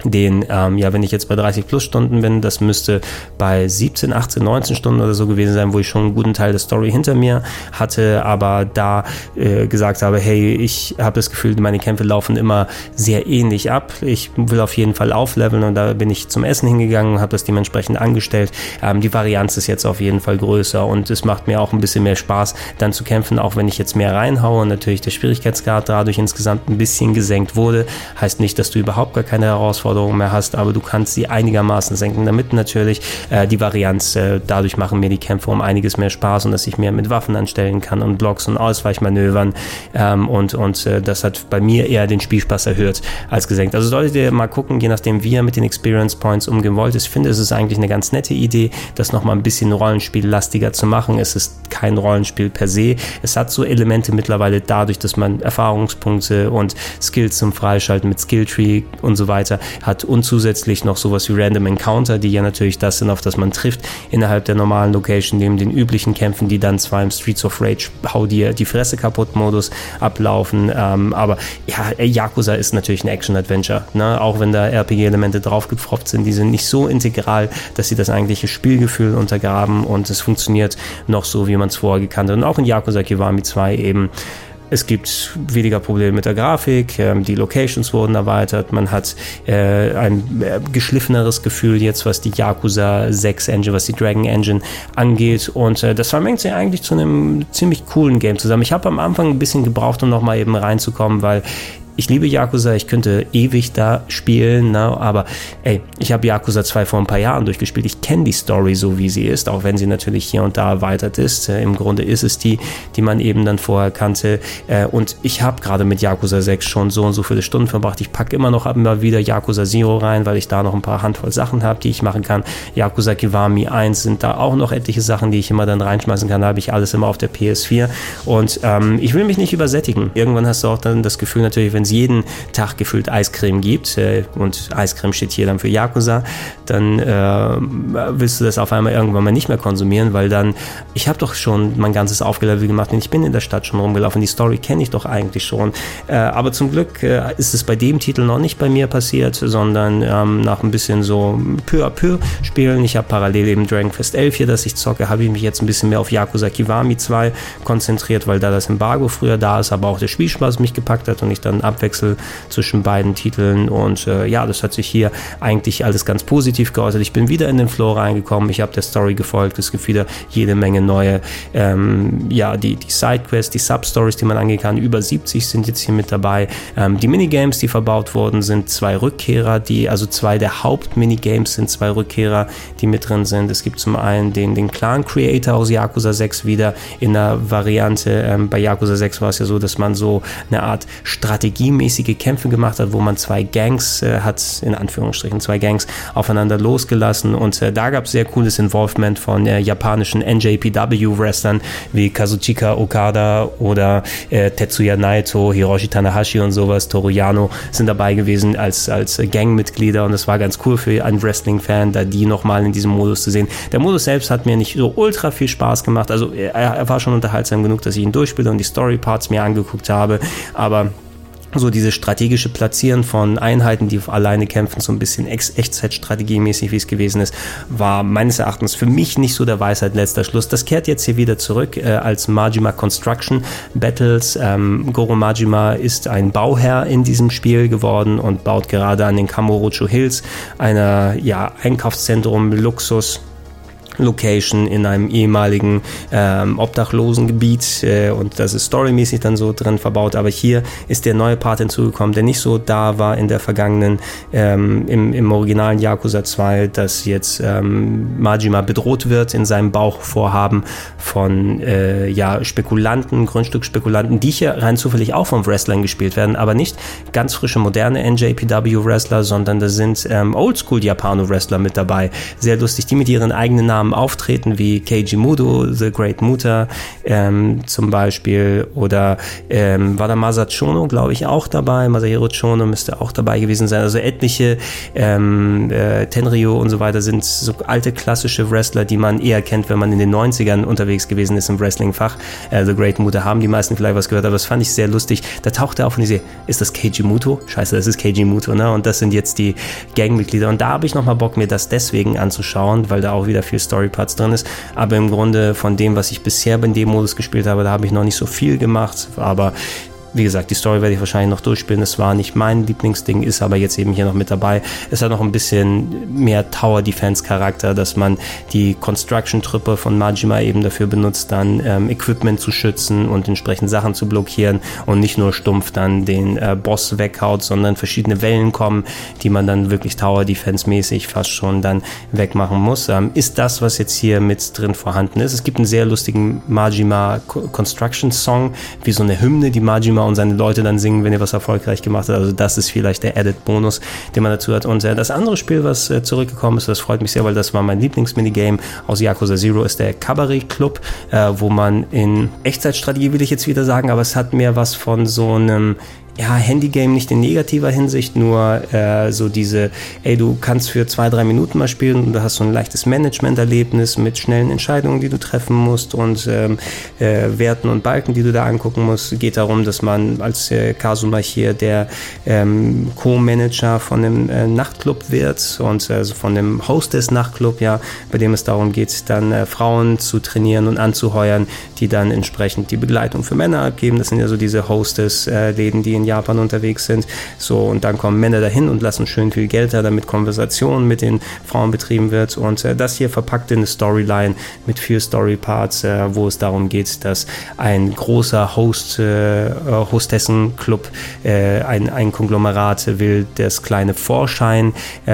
den, ähm, ja, wenn ich jetzt bei 30 plus Stunden bin, das müsste bei 17, 18, 19 Stunden oder so gewesen sein, wo ich schon einen guten Teil der Story hinter mir hatte, aber da äh, gesagt habe, hey, ich habe das Gefühl, meine Kämpfe laufen immer sehr ähnlich ab. Ich will auf jeden Fall aufleveln und da bin ich zum Essen hingegangen habe das dementsprechend angestellt. Ähm, die Varianz ist jetzt auf jeden Fall größer und es macht mir auch ein bisschen mehr Spaß, dann zu kämpfen, auch wenn ich jetzt mehr reinhaue und natürlich der Schwierigkeitsgrad dadurch insgesamt ein bisschen gesenkt wurde. Heißt nicht, dass du überhaupt gar keine Herausforderungen Herausforderungen mehr hast, aber du kannst sie einigermaßen senken, damit natürlich äh, die Varianz, äh, dadurch machen mir die Kämpfe um einiges mehr Spaß und dass ich mehr mit Waffen anstellen kann und Blocks und Ausweichmanövern ähm, und, und äh, das hat bei mir eher den Spielspaß erhöht als gesenkt. Also solltet ihr mal gucken, je nachdem wie ihr mit den Experience Points umgehen wollt. Ich finde, es ist eigentlich eine ganz nette Idee, das nochmal ein bisschen Rollenspiellastiger zu machen. Es ist kein Rollenspiel per se. Es hat so Elemente mittlerweile dadurch, dass man Erfahrungspunkte und Skills zum Freischalten mit Skilltree und so weiter hat und zusätzlich noch sowas wie Random Encounter, die ja natürlich das sind, auf das man trifft innerhalb der normalen Location, neben den üblichen Kämpfen, die dann zwar im Streets of Rage hau dir die Fresse kaputt Modus ablaufen, ähm, aber ja, Yakuza ist natürlich ein Action-Adventure, ne? auch wenn da RPG-Elemente draufgepfropft sind, die sind nicht so integral, dass sie das eigentliche Spielgefühl untergraben und es funktioniert noch so, wie man es vorher gekannt hat und auch in Yakuza Kiwami 2 eben es gibt weniger Probleme mit der Grafik, ähm, die Locations wurden erweitert, man hat äh, ein äh, geschliffeneres Gefühl jetzt, was die Yakuza 6 Engine, was die Dragon Engine angeht und äh, das vermengt sich eigentlich zu einem ziemlich coolen Game zusammen. Ich habe am Anfang ein bisschen gebraucht, um nochmal eben reinzukommen, weil ich liebe Yakuza, ich könnte ewig da spielen, ne? aber ey, ich habe Yakuza 2 vor ein paar Jahren durchgespielt. Ich kenne die Story so, wie sie ist, auch wenn sie natürlich hier und da erweitert ist. Äh, Im Grunde ist es die, die man eben dann vorher kannte. Äh, und ich habe gerade mit Yakuza 6 schon so und so viele Stunden verbracht. Ich packe immer noch immer wieder Yakuza Zero rein, weil ich da noch ein paar Handvoll Sachen habe, die ich machen kann. Yakuza Kiwami 1 sind da auch noch etliche Sachen, die ich immer dann reinschmeißen kann. Da habe ich alles immer auf der PS4. Und ähm, ich will mich nicht übersättigen. Irgendwann hast du auch dann das Gefühl natürlich, wenn es jeden Tag gefüllt Eiscreme gibt äh, und Eiscreme steht hier dann für Yakuza, dann äh, willst du das auf einmal irgendwann mal nicht mehr konsumieren, weil dann, ich habe doch schon mein ganzes Aufgelevel gemacht und ich bin in der Stadt schon rumgelaufen, die Story kenne ich doch eigentlich schon. Äh, aber zum Glück äh, ist es bei dem Titel noch nicht bei mir passiert, sondern ähm, nach ein bisschen so peu à peu spielen. Ich habe parallel eben Dragon Quest 11 hier, das ich zocke, habe ich mich jetzt ein bisschen mehr auf Yakuza Kiwami 2 konzentriert, weil da das Embargo früher da ist, aber auch der Spielspaß mich gepackt hat und ich dann abwechsel zwischen beiden Titeln und äh, ja, das hat sich hier eigentlich alles ganz positiv geäußert. Ich bin wieder in den Flow reingekommen, ich habe der Story gefolgt, es gibt wieder jede Menge neue, ähm, ja, die, die Sidequests, die Substories, die man angehen kann, über 70 sind jetzt hier mit dabei. Ähm, die Minigames, die verbaut wurden, sind zwei Rückkehrer, die, also zwei der Haupt-Minigames sind zwei Rückkehrer, die mit drin sind. Es gibt zum einen den, den Clan Creator aus Yakuza 6 wieder in der Variante, ähm, bei Yakuza 6 war es ja so, dass man so eine Art strategiemäßige Kämpfe gemacht hat, wo man zwei Gangs äh, hat, in Anführungsstrichen zwei Gangs aufeinander losgelassen. Und äh, da gab es sehr cooles Involvement von äh, japanischen NJPW-Wrestlern wie Kazuchika Okada oder äh, Tetsuya Naito, Hiroshi Tanahashi und sowas, Toru Yano sind dabei gewesen als, als Gangmitglieder. Und es war ganz cool für einen Wrestling-Fan, da die nochmal in diesem Modus zu sehen. Der Modus selbst hat mir nicht so ultra viel Spaß gemacht, also er, er war schon unterhaltsam genug, dass ich ihn durchspiele und die Story-Parts mir angeguckt habe, aber so diese strategische Platzieren von Einheiten, die alleine kämpfen, so ein bisschen Echtzeitstrategiemäßig, wie es gewesen ist, war meines Erachtens für mich nicht so der Weisheit letzter Schluss. Das kehrt jetzt hier wieder zurück äh, als Majima Construction Battles. Ähm, Goro Majima ist ein Bauherr in diesem Spiel geworden und baut gerade an den Kamurocho Hills, einer ja, Einkaufszentrum, Luxus, Location in einem ehemaligen ähm, Obdachlosengebiet äh, und das ist storymäßig dann so drin verbaut. Aber hier ist der neue Part hinzugekommen, der nicht so da war in der vergangenen, ähm, im, im originalen Yakuza 2, dass jetzt ähm, Majima bedroht wird in seinem Bauchvorhaben von äh, ja, Spekulanten, Grundstückspekulanten, die hier rein zufällig auch von Wrestlern gespielt werden, aber nicht ganz frische, moderne NJPW-Wrestler, sondern da sind ähm, Oldschool-Japano-Wrestler mit dabei. Sehr lustig, die mit ihren eigenen Namen Namen auftreten, wie Keiji Mudo, The Great Muta ähm, zum Beispiel, oder ähm, war da Masachono, glaube ich, auch dabei. Masahiro Chono müsste auch dabei gewesen sein. Also etliche ähm, äh, Tenryo und so weiter sind so alte klassische Wrestler, die man eher kennt, wenn man in den 90ern unterwegs gewesen ist im Wrestling-Fach. Äh, The Great Muta haben die meisten vielleicht was gehört, aber das fand ich sehr lustig. Da tauchte auf und ich sehe, ist das Keiji Muto? Scheiße, das ist Keiji Muto, ne? Und das sind jetzt die Gangmitglieder. Und da habe ich nochmal Bock, mir das deswegen anzuschauen, weil da auch wieder viel Story Storyparts drin ist. Aber im Grunde von dem, was ich bisher in dem Modus gespielt habe, da habe ich noch nicht so viel gemacht. Aber wie gesagt, die Story werde ich wahrscheinlich noch durchspielen. Es war nicht mein Lieblingsding, ist aber jetzt eben hier noch mit dabei. Es hat noch ein bisschen mehr Tower Defense Charakter, dass man die Construction Truppe von Majima eben dafür benutzt, dann ähm, Equipment zu schützen und entsprechend Sachen zu blockieren und nicht nur stumpf dann den äh, Boss weghaut, sondern verschiedene Wellen kommen, die man dann wirklich Tower Defense mäßig fast schon dann wegmachen muss. Ähm, ist das, was jetzt hier mit drin vorhanden ist. Es gibt einen sehr lustigen Majima Construction Song, wie so eine Hymne, die Majima Thema und seine Leute dann singen, wenn er was erfolgreich gemacht hat. Also das ist vielleicht der Added-Bonus, den man dazu hat. Und äh, das andere Spiel, was äh, zurückgekommen ist, das freut mich sehr, weil das war mein Lieblingsminigame aus Yakuza Zero, ist der Cabaret Club, äh, wo man in Echtzeitstrategie will ich jetzt wieder sagen, aber es hat mehr was von so einem ja, Handygame nicht in negativer Hinsicht, nur äh, so diese, ey, du kannst für zwei, drei Minuten mal spielen und du hast so ein leichtes Management-Erlebnis mit schnellen Entscheidungen, die du treffen musst und ähm, äh, Werten und Balken, die du da angucken musst. Geht darum, dass man als äh, Kasuma hier der ähm, Co-Manager von einem äh, Nachtclub wird und also von dem Host des Nachtclub, ja, bei dem es darum geht, dann äh, Frauen zu trainieren und anzuheuern, die dann entsprechend die Begleitung für Männer abgeben. Das sind ja so diese Hostess-Läden, die in Japan unterwegs sind. So, und dann kommen Männer dahin und lassen schön viel Geld da, damit Konversation mit den Frauen betrieben wird. Und äh, das hier verpackt in eine Storyline mit vier Storyparts, äh, wo es darum geht, dass ein großer Host, äh, Hostessenclub, äh, ein, ein Konglomerat will das kleine Vorschein äh,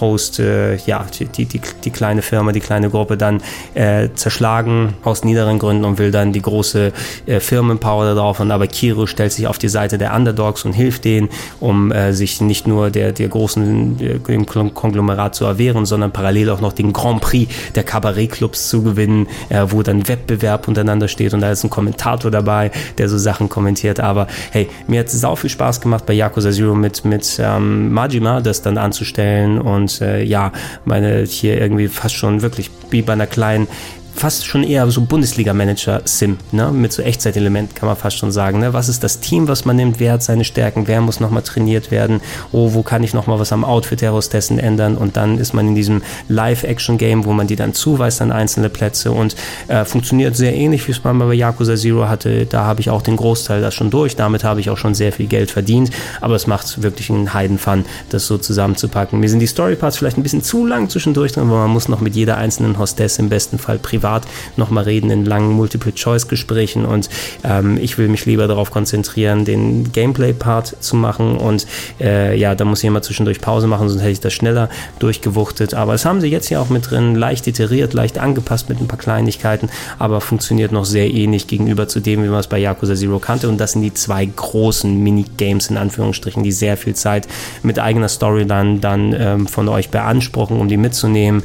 Host, äh, ja, die, die, die kleine Firma, die kleine Gruppe dann äh, zerschlagen aus niederen Gründen und will dann die große Firmenpower da drauf. Und aber Kiro stellt sich auf die Seite der der Underdogs und hilft denen, um äh, sich nicht nur der, der großen äh, Konglomerat zu erwehren, sondern parallel auch noch den Grand Prix der Kabarettclubs zu gewinnen, äh, wo dann Wettbewerb untereinander steht und da ist ein Kommentator dabei, der so Sachen kommentiert. Aber hey, mir hat es sau viel Spaß gemacht bei Yakuza Zero mit, mit ähm, Majima, das dann anzustellen und äh, ja, meine hier irgendwie fast schon wirklich wie bei einer kleinen fast schon eher so Bundesliga-Manager-Sim, ne? mit so Echtzeit-Element kann man fast schon sagen. Ne? Was ist das Team, was man nimmt? Wer hat seine Stärken? Wer muss nochmal trainiert werden? Oh, wo kann ich nochmal was am Outfit der Hostessen ändern? Und dann ist man in diesem Live-Action-Game, wo man die dann zuweist an einzelne Plätze und äh, funktioniert sehr ähnlich, wie es man bei Yakuza Zero hatte. Da habe ich auch den Großteil das schon durch. Damit habe ich auch schon sehr viel Geld verdient. Aber es macht wirklich einen Heidenfun, das so zusammenzupacken. Mir sind die Story-Parts vielleicht ein bisschen zu lang zwischendurch drin, weil man muss noch mit jeder einzelnen Hostess im besten Fall privat privat nochmal reden in langen Multiple-Choice-Gesprächen und ähm, ich will mich lieber darauf konzentrieren, den Gameplay-Part zu machen und äh, ja, da muss ich immer zwischendurch Pause machen, sonst hätte ich das schneller durchgewuchtet. Aber das haben sie jetzt hier auch mit drin, leicht iteriert, leicht angepasst mit ein paar Kleinigkeiten, aber funktioniert noch sehr ähnlich gegenüber zu dem, wie man es bei Yakuza Zero kannte und das sind die zwei großen Minigames in Anführungsstrichen, die sehr viel Zeit mit eigener Storyline dann ähm, von euch beanspruchen, um die mitzunehmen.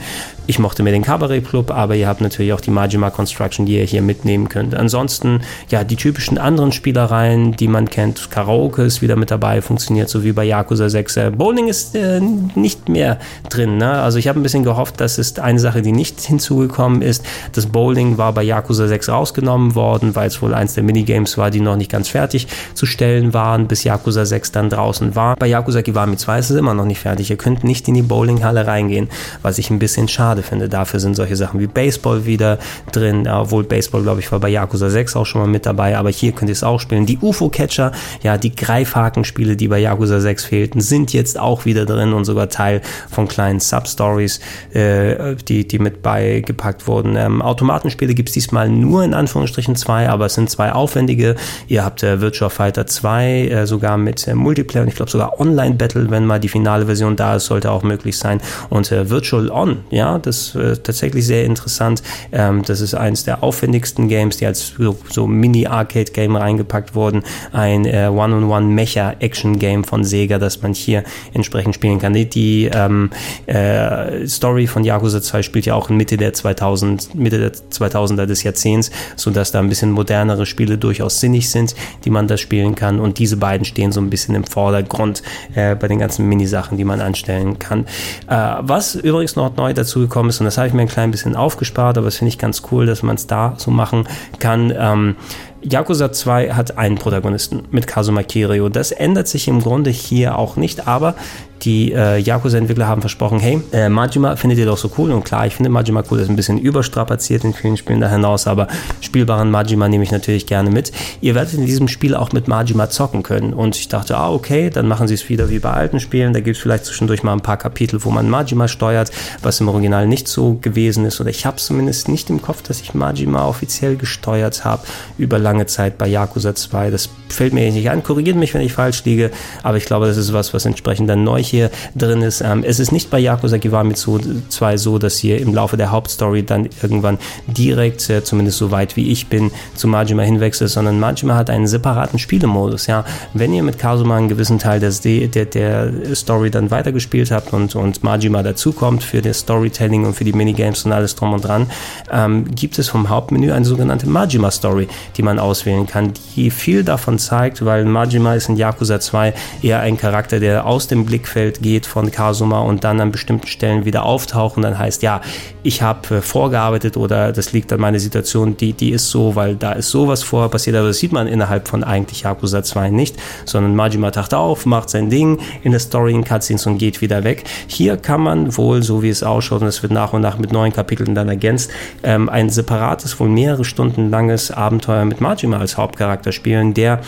Ich mochte mir den Cabaret Club, aber ihr habt natürlich auch die Majima Construction, die ihr hier mitnehmen könnt. Ansonsten, ja, die typischen anderen Spielereien, die man kennt. Karaoke ist wieder mit dabei, funktioniert so wie bei Yakuza 6. Bowling ist äh, nicht mehr drin. Ne? Also ich habe ein bisschen gehofft, das ist eine Sache, die nicht hinzugekommen ist. Das Bowling war bei Yakuza 6 rausgenommen worden, weil es wohl eins der Minigames war, die noch nicht ganz fertig zu stellen waren, bis Yakuza 6 dann draußen war. Bei Yakuza Kiwami 2 ist es immer noch nicht fertig. Ihr könnt nicht in die Bowlinghalle reingehen, was ich ein bisschen schade schade finde. Dafür sind solche Sachen wie Baseball wieder drin, obwohl Baseball, glaube ich, war bei Yakuza 6 auch schon mal mit dabei, aber hier könnt ihr es auch spielen. Die UFO-Catcher, ja, die Greifhakenspiele, die bei Yakuza 6 fehlten, sind jetzt auch wieder drin und sogar Teil von kleinen Substories, äh, die, die mit beigepackt wurden. Ähm, Automatenspiele gibt es diesmal nur in Anführungsstrichen zwei, aber es sind zwei aufwendige. Ihr habt äh, Virtua Fighter 2 äh, sogar mit äh, Multiplayer und ich glaube sogar Online-Battle, wenn mal die finale Version da ist, sollte auch möglich sein. Und äh, Virtual On, ja, das äh, tatsächlich sehr interessant. Ähm, das ist eines der aufwendigsten Games, die als so, so Mini-Arcade-Game reingepackt wurden. Ein äh, One-on-One-Mecha-Action-Game von Sega, das man hier entsprechend spielen kann. Die, die ähm, äh, Story von Yakuza 2 spielt ja auch in Mitte der 2000, Mitte der 2000er des Jahrzehnts, sodass da ein bisschen modernere Spiele durchaus sinnig sind, die man da spielen kann. Und diese beiden stehen so ein bisschen im Vordergrund äh, bei den ganzen Minisachen, die man anstellen kann. Äh, was übrigens noch neu dazu gekommen ist. Und das habe ich mir ein klein bisschen aufgespart, aber das finde ich ganz cool, dass man es da so machen kann. Ähm, Yakuza 2 hat einen Protagonisten mit Kazuma Kiryu. Das ändert sich im Grunde hier auch nicht, aber die äh, Yakuza-Entwickler haben versprochen, hey, äh, Majima findet ihr doch so cool. Und klar, ich finde Majima cool, ist ein bisschen überstrapaziert in vielen Spielen da hinaus, aber spielbaren Majima nehme ich natürlich gerne mit. Ihr werdet in diesem Spiel auch mit Majima zocken können. Und ich dachte, ah, okay, dann machen sie es wieder wie bei alten Spielen. Da gibt es vielleicht zwischendurch mal ein paar Kapitel, wo man Majima steuert, was im Original nicht so gewesen ist. Oder ich habe zumindest nicht im Kopf, dass ich Majima offiziell gesteuert habe über lange Zeit bei Yakuza 2. Das fällt mir nicht an. Korrigiert mich, wenn ich falsch liege, aber ich glaube, das ist was, was entsprechend dann neu hier drin ist. Ähm, es ist nicht bei Yakuza Kiwami 2 so, dass hier im Laufe der Hauptstory dann irgendwann direkt, äh, zumindest so weit wie ich bin, zu Majima hinwechselt, sondern Majima hat einen separaten Spielemodus. Ja, wenn ihr mit Kazuma einen gewissen Teil des, der, der Story dann weitergespielt habt und, und Majima dazukommt für das Storytelling und für die Minigames und alles drum und dran, ähm, gibt es vom Hauptmenü eine sogenannte Majima Story, die man auswählen kann, die viel davon zeigt, weil Majima ist in Yakuza 2 eher ein Charakter, der aus dem Blickfeld geht von Kazuma und dann an bestimmten Stellen wieder auftaucht und dann heißt, ja, ich habe äh, vorgearbeitet oder das liegt an meiner Situation, die, die ist so, weil da ist sowas vorher passiert, aber das sieht man innerhalb von eigentlich Yakuza 2 nicht, sondern Majima taucht auf, macht sein Ding in der Story in Cutscenes und geht wieder weg. Hier kann man wohl, so wie es ausschaut, und es wird nach und nach mit neuen Kapiteln dann ergänzt, ähm, ein separates, wohl mehrere Stunden langes Abenteuer mit Majima als Hauptcharakter spielen, der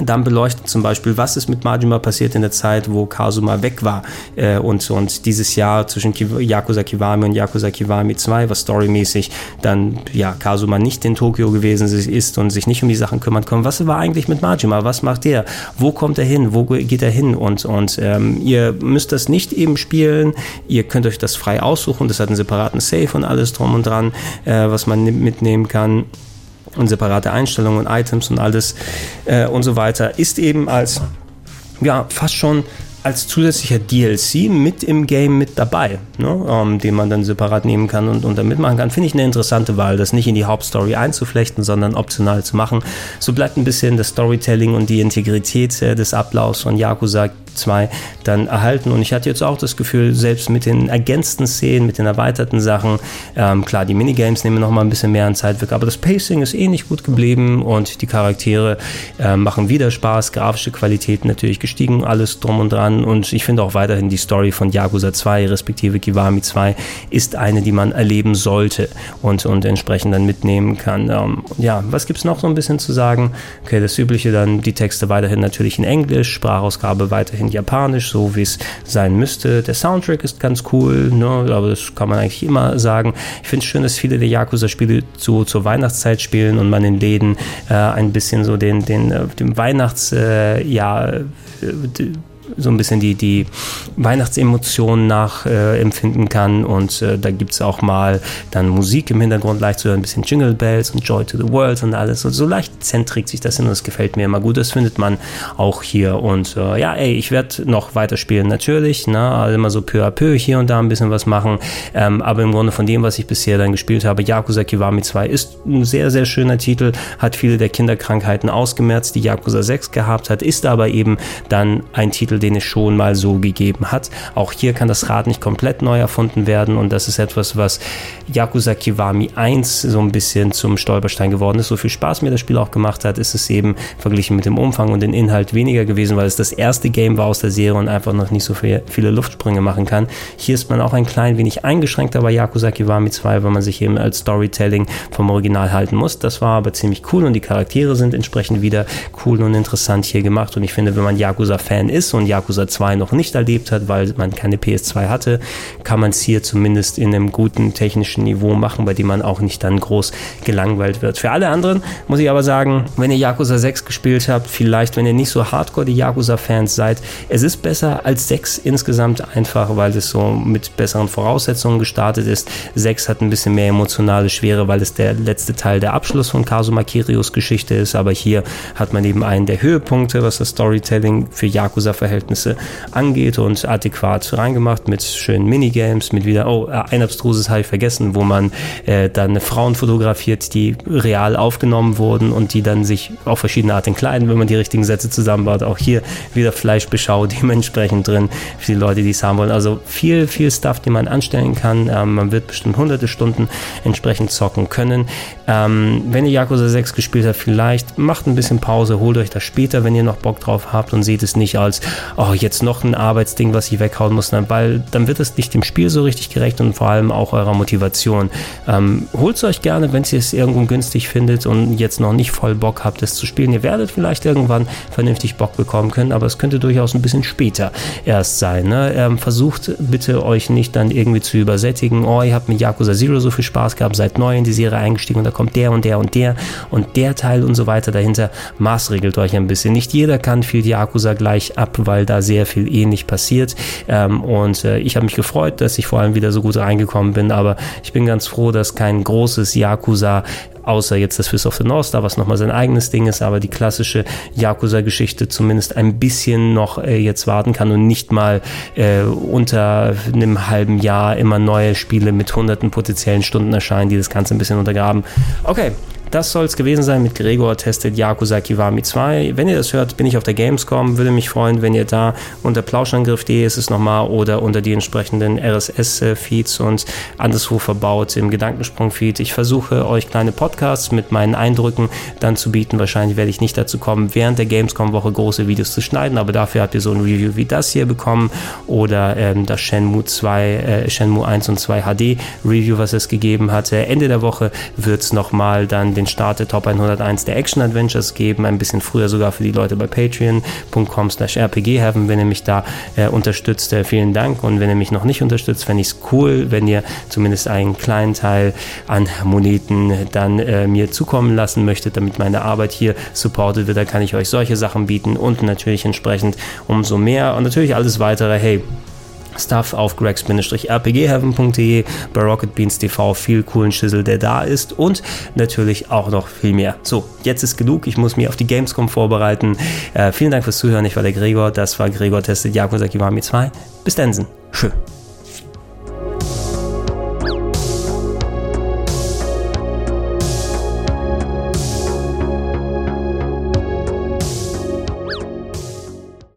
dann beleuchtet zum Beispiel, was ist mit Majima passiert in der Zeit, wo Kazuma weg war äh, und, und dieses Jahr zwischen Yakuza Kiwami und Yakuza Kiwami 2, was storymäßig dann ja Kazuma nicht in Tokio gewesen ist und sich nicht um die Sachen kümmern kann. Was war eigentlich mit Majima? Was macht der? Wo kommt er hin? Wo geht er hin? Und, und ähm, ihr müsst das nicht eben spielen, ihr könnt euch das frei aussuchen, das hat einen separaten Save und alles drum und dran, äh, was man mitnehmen kann. Und separate Einstellungen und Items und alles äh, und so weiter, ist eben als ja fast schon als zusätzlicher DLC mit im Game mit dabei, ne, ähm, den man dann separat nehmen kann und, und dann mitmachen kann. Finde ich eine interessante Wahl, das nicht in die Hauptstory einzuflechten, sondern optional zu machen. So bleibt ein bisschen das Storytelling und die Integrität äh, des Ablaufs von Yakuza 2 dann erhalten. Und ich hatte jetzt auch das Gefühl, selbst mit den ergänzten Szenen, mit den erweiterten Sachen, ähm, klar, die Minigames nehmen noch mal ein bisschen mehr an Zeit weg, aber das Pacing ist ähnlich eh gut geblieben und die Charaktere äh, machen wieder Spaß, grafische Qualität natürlich gestiegen, alles drum und dran. Und ich finde auch weiterhin die Story von Yakuza 2, respektive Kiwami 2, ist eine, die man erleben sollte und, und entsprechend dann mitnehmen kann. Ähm, ja, was gibt es noch so ein bisschen zu sagen? Okay, das Übliche dann, die Texte weiterhin natürlich in Englisch, Sprachausgabe weiterhin in Japanisch, so wie es sein müsste. Der Soundtrack ist ganz cool, ne? aber das kann man eigentlich immer sagen. Ich finde es schön, dass viele der Yakuza-Spiele zu, zur Weihnachtszeit spielen und man in Läden äh, ein bisschen so den, den, äh, den Weihnachts, äh, ja, äh, so ein bisschen die, die Weihnachtsemotionen nachempfinden äh, kann. Und äh, da gibt es auch mal dann Musik im Hintergrund leicht zu hören, ein bisschen Jingle Bells und Joy to the World und alles. Und so leicht zentrig sich das hin und das gefällt mir immer gut. Das findet man auch hier. Und äh, ja, ey, ich werde noch weiterspielen, natürlich. Ne? Also immer so peu à peu hier und da ein bisschen was machen. Ähm, aber im Grunde von dem, was ich bisher dann gespielt habe, Yakuza Kiwami 2 ist ein sehr, sehr schöner Titel, hat viele der Kinderkrankheiten ausgemerzt, die Yakuza 6 gehabt hat, ist aber eben dann ein Titel, den es schon mal so gegeben hat. Auch hier kann das Rad nicht komplett neu erfunden werden und das ist etwas, was Yakuza Kiwami 1 so ein bisschen zum Stolperstein geworden ist. So viel Spaß mir das Spiel auch gemacht hat, ist es eben verglichen mit dem Umfang und dem Inhalt weniger gewesen, weil es das erste Game war aus der Serie und einfach noch nicht so viel, viele Luftsprünge machen kann. Hier ist man auch ein klein wenig eingeschränkter bei Yakuza Kiwami 2, weil man sich eben als Storytelling vom Original halten muss. Das war aber ziemlich cool und die Charaktere sind entsprechend wieder cool und interessant hier gemacht und ich finde, wenn man Yakuza-Fan ist und Yakuza 2 noch nicht erlebt hat, weil man keine PS2 hatte, kann man es hier zumindest in einem guten technischen Niveau machen, bei dem man auch nicht dann groß gelangweilt wird. Für alle anderen muss ich aber sagen, wenn ihr Yakuza 6 gespielt habt, vielleicht wenn ihr nicht so hardcore die Yakuza-Fans seid, es ist besser als 6 insgesamt einfach, weil es so mit besseren Voraussetzungen gestartet ist. 6 hat ein bisschen mehr emotionale Schwere, weil es der letzte Teil der Abschluss von Kazuma Kirios Geschichte ist, aber hier hat man eben einen der Höhepunkte, was das Storytelling für Yakuza-Verhältnisse Verhältnisse angeht und adäquat reingemacht mit schönen Minigames, mit wieder, oh, äh, ein abstruses habe ich vergessen, wo man äh, dann Frauen fotografiert, die real aufgenommen wurden und die dann sich auf verschiedene Arten kleiden, wenn man die richtigen Sätze zusammenbaut. Auch hier wieder Fleischbeschau dementsprechend drin für die Leute, die es haben wollen. Also viel, viel Stuff, den man anstellen kann. Ähm, man wird bestimmt hunderte Stunden entsprechend zocken können. Ähm, wenn ihr Yakuza 6 gespielt habt, vielleicht macht ein bisschen Pause, holt euch das später, wenn ihr noch Bock drauf habt und seht es nicht als, oh, jetzt noch ein Arbeitsding, was ich weghauen muss, weil dann wird es nicht dem Spiel so richtig gerecht und vor allem auch eurer Motivation. Ähm, Holt es euch gerne, wenn ihr es irgendwo günstig findet und jetzt noch nicht voll Bock habt, es zu spielen. Ihr werdet vielleicht irgendwann vernünftig Bock bekommen können, aber es könnte durchaus ein bisschen später erst sein. Ne? Ähm, versucht bitte euch nicht dann irgendwie zu übersättigen, oh, ihr habt mit Yakuza Zero so viel Spaß gehabt, seid neu in die Serie eingestiegen und da kommt der und der und der und der Teil und so weiter dahinter. Maßregelt euch ein bisschen. Nicht jeder kann viel Yakuza gleich ab, weil da sehr viel ähnlich passiert. Ähm, und äh, ich habe mich gefreut, dass ich vor allem wieder so gut reingekommen bin, aber ich bin ganz froh, dass kein großes Yakuza außer jetzt das Fist of the North Star, was nochmal sein eigenes Ding ist, aber die klassische Yakuza-Geschichte zumindest ein bisschen noch äh, jetzt warten kann und nicht mal äh, unter einem halben Jahr immer neue Spiele mit hunderten potenziellen Stunden erscheinen, die das Ganze ein bisschen untergraben. Okay, das soll es gewesen sein mit Gregor testet Yakuza Kiwami 2. Wenn ihr das hört, bin ich auf der Gamescom. Würde mich freuen, wenn ihr da unter plauschangriff.de ist es nochmal oder unter die entsprechenden RSS-Feeds und anderswo verbaut im Gedankensprung-Feed. Ich versuche euch kleine Podcasts mit meinen Eindrücken dann zu bieten. Wahrscheinlich werde ich nicht dazu kommen, während der Gamescom-Woche große Videos zu schneiden, aber dafür habt ihr so ein Review wie das hier bekommen oder ähm, das Shenmue 2, äh, Shenmue 1 und 2 HD Review, was es gegeben hatte. Ende der Woche wird es nochmal dann den Start der Top 101 der Action Adventures geben, ein bisschen früher sogar für die Leute bei patreon.com slash rpgheaven, wenn ihr mich da äh, unterstützt, äh, vielen Dank. Und wenn ihr mich noch nicht unterstützt, fände ich es cool, wenn ihr zumindest einen kleinen Teil an Moneten dann äh, mir zukommen lassen möchtet, damit meine Arbeit hier supportet wird, da kann ich euch solche Sachen bieten und natürlich entsprechend umso mehr. Und natürlich alles weitere, hey, Stuff auf gregs-rpgheaven.de, bei Rocketbeans TV viel coolen Schüssel, der da ist und natürlich auch noch viel mehr. So, jetzt ist genug. Ich muss mich auf die Gamescom vorbereiten. Äh, vielen Dank fürs Zuhören. Ich war der Gregor. Das war Gregor testet Yakuza Kiwami 2. Bis dann. Tschö.